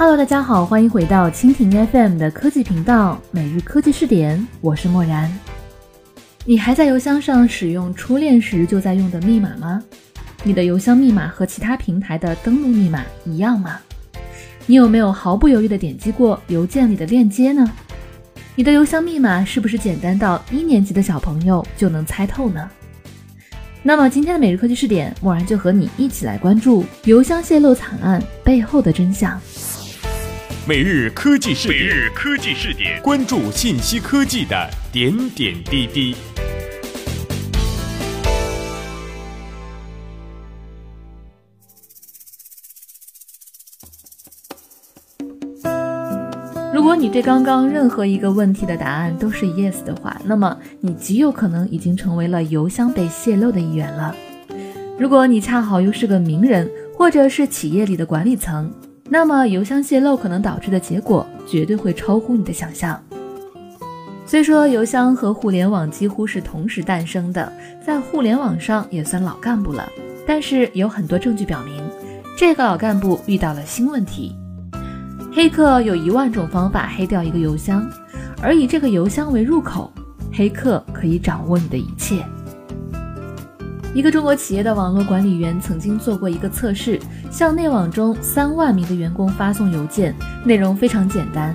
Hello，大家好，欢迎回到蜻蜓 FM 的科技频道，每日科技视点，我是漠然。你还在邮箱上使用初恋时就在用的密码吗？你的邮箱密码和其他平台的登录密码一样吗？你有没有毫不犹豫地点击过邮件里的链接呢？你的邮箱密码是不是简单到一年级的小朋友就能猜透呢？那么今天的每日科技视点，默然就和你一起来关注邮箱泄露惨案背后的真相。每日科技视点，每日科技视点，关注信息科技的点点滴滴。如果你对刚刚任何一个问题的答案都是 yes 的话，那么你极有可能已经成为了邮箱被泄露的一员了。如果你恰好又是个名人，或者是企业里的管理层。那么，邮箱泄露可能导致的结果绝对会超乎你的想象。虽说邮箱和互联网几乎是同时诞生的，在互联网上也算老干部了，但是有很多证据表明，这个老干部遇到了新问题。黑客有一万种方法黑掉一个邮箱，而以这个邮箱为入口，黑客可以掌握你的一切。一个中国企业的网络管理员曾经做过一个测试，向内网中三万名的员工发送邮件，内容非常简单：“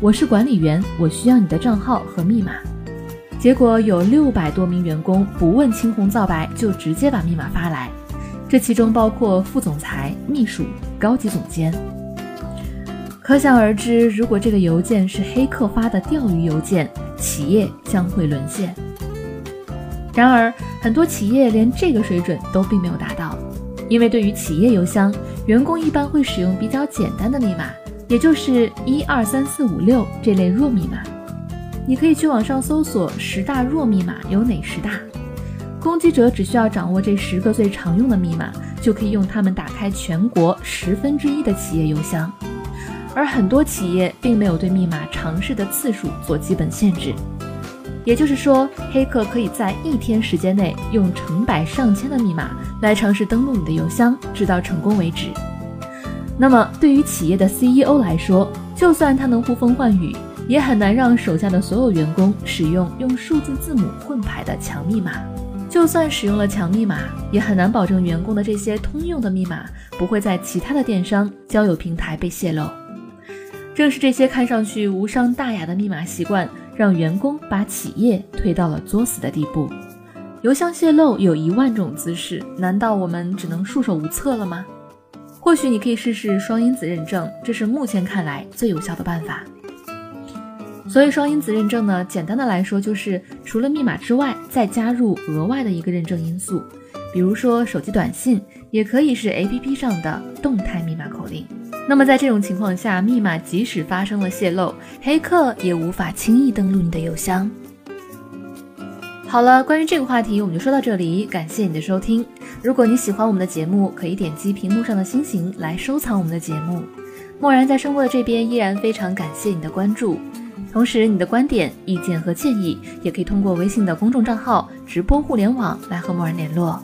我是管理员，我需要你的账号和密码。”结果有六百多名员工不问青红皂白就直接把密码发来，这其中包括副总裁、秘书、高级总监。可想而知，如果这个邮件是黑客发的钓鱼邮件，企业将会沦陷。然而，很多企业连这个水准都并没有达到，因为对于企业邮箱，员工一般会使用比较简单的密码，也就是一二三四五六这类弱密码。你可以去网上搜索十大弱密码有哪十大，攻击者只需要掌握这十个最常用的密码，就可以用它们打开全国十分之一的企业邮箱。而很多企业并没有对密码尝试的次数做基本限制。也就是说，黑客可以在一天时间内用成百上千的密码来尝试登录你的邮箱，直到成功为止。那么，对于企业的 CEO 来说，就算他能呼风唤雨，也很难让手下的所有员工使用用数字字母混排的强密码。就算使用了强密码，也很难保证员工的这些通用的密码不会在其他的电商交友平台被泄露。正是这些看上去无伤大雅的密码习惯。让员工把企业推到了作死的地步。邮箱泄露有一万种姿势，难道我们只能束手无策了吗？或许你可以试试双因子认证，这是目前看来最有效的办法。所谓双因子认证呢，简单的来说就是除了密码之外，再加入额外的一个认证因素，比如说手机短信，也可以是 APP 上的动态密码口令。那么在这种情况下，密码即使发生了泄露，黑客也无法轻易登录你的邮箱。好了，关于这个话题我们就说到这里，感谢你的收听。如果你喜欢我们的节目，可以点击屏幕上的星星来收藏我们的节目。默然在生活的这边依然非常感谢你的关注，同时你的观点、意见和建议也可以通过微信的公众账号“直播互联网”来和默然联络。